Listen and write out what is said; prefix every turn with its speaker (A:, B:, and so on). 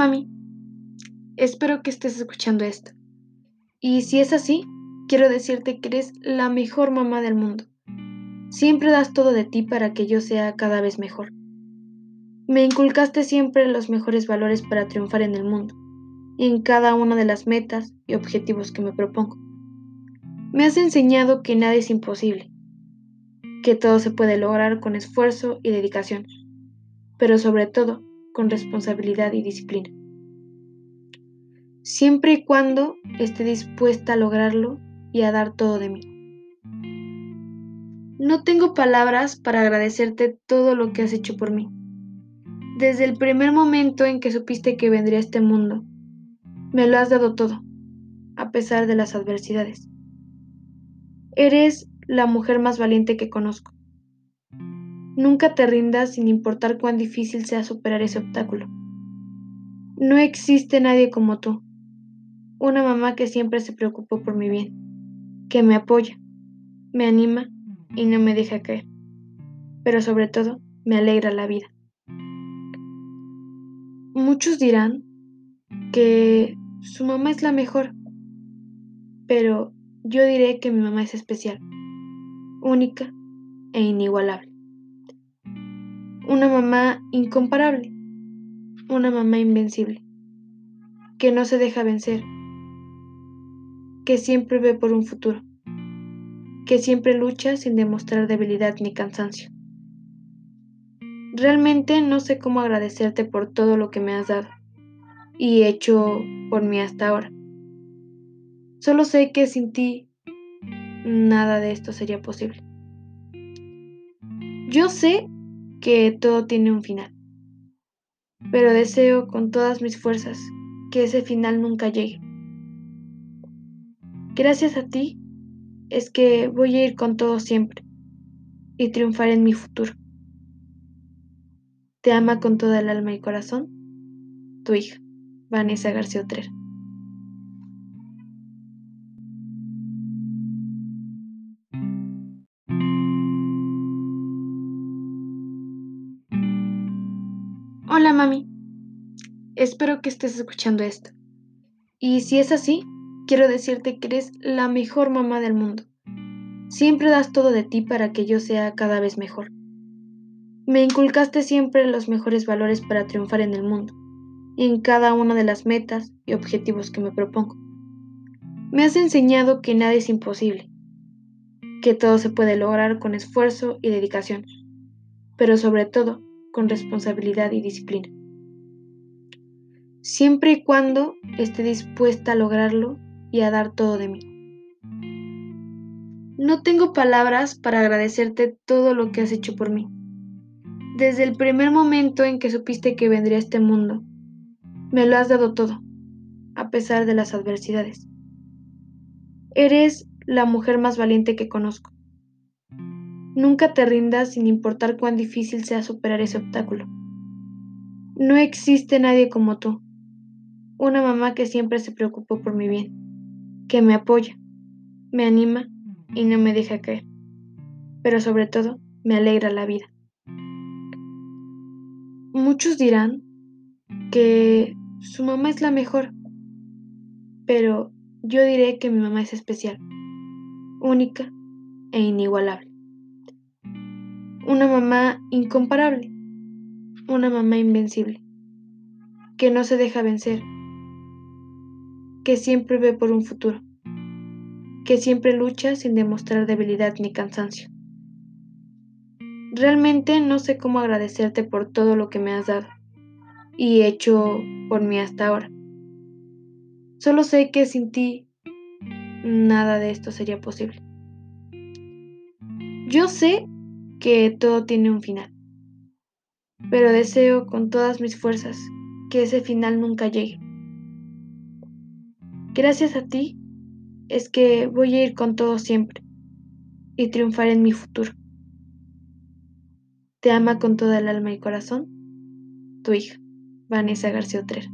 A: mami. Espero que estés escuchando esto. Y si es así, quiero decirte que eres la mejor mamá del mundo. Siempre das todo de ti para que yo sea cada vez mejor. Me inculcaste siempre los mejores valores para triunfar en el mundo y en cada una de las metas y objetivos que me propongo. Me has enseñado que nada es imposible, que todo se puede lograr con esfuerzo y dedicación, pero sobre todo con responsabilidad y disciplina. Siempre y cuando esté dispuesta a lograrlo y a dar todo de mí. No tengo palabras para agradecerte todo lo que has hecho por mí. Desde el primer momento en que supiste que vendría a este mundo, me lo has dado todo, a pesar de las adversidades. Eres la mujer más valiente que conozco. Nunca te rindas sin importar cuán difícil sea superar ese obstáculo. No existe nadie como tú. Una mamá que siempre se preocupó por mi bien, que me apoya, me anima y no me deja caer. Pero sobre todo, me alegra la vida. Muchos dirán que su mamá es la mejor, pero yo diré que mi mamá es especial, única e inigualable. Una mamá incomparable, una mamá invencible, que no se deja vencer, que siempre ve por un futuro, que siempre lucha sin demostrar debilidad ni cansancio. Realmente no sé cómo agradecerte por todo lo que me has dado y hecho por mí hasta ahora. Solo sé que sin ti nada de esto sería posible. Yo sé que todo tiene un final, pero deseo con todas mis fuerzas que ese final nunca llegue. Gracias a ti es que voy a ir con todo siempre y triunfar en mi futuro. Te ama con toda el alma y corazón, tu hija, Vanessa García Otrera. Mami, espero que estés escuchando esto. Y si es así, quiero decirte que eres la mejor mamá del mundo. Siempre das todo de ti para que yo sea cada vez mejor. Me inculcaste siempre los mejores valores para triunfar en el mundo y en cada una de las metas y objetivos que me propongo. Me has enseñado que nada es imposible, que todo se puede lograr con esfuerzo y dedicación, pero sobre todo con responsabilidad y disciplina. Siempre y cuando esté dispuesta a lograrlo y a dar todo de mí. No tengo palabras para agradecerte todo lo que has hecho por mí desde el primer momento en que supiste que vendría a este mundo, me lo has dado todo, a pesar de las adversidades. Eres la mujer más valiente que conozco. Nunca te rindas sin importar cuán difícil sea superar ese obstáculo. No existe nadie como tú. Una mamá que siempre se preocupó por mi bien, que me apoya, me anima y no me deja caer. Pero sobre todo, me alegra la vida. Muchos dirán que su mamá es la mejor, pero yo diré que mi mamá es especial, única e inigualable. Una mamá incomparable, una mamá invencible, que no se deja vencer, que siempre ve por un futuro, que siempre lucha sin demostrar debilidad ni cansancio. Realmente no sé cómo agradecerte por todo lo que me has dado y hecho por mí hasta ahora. Solo sé que sin ti nada de esto sería posible. Yo sé que todo tiene un final, pero deseo con todas mis fuerzas que ese final nunca llegue. Gracias a ti es que voy a ir con todo siempre y triunfar en mi futuro. Te ama con toda el alma y corazón, tu hija, Vanessa García Otrera.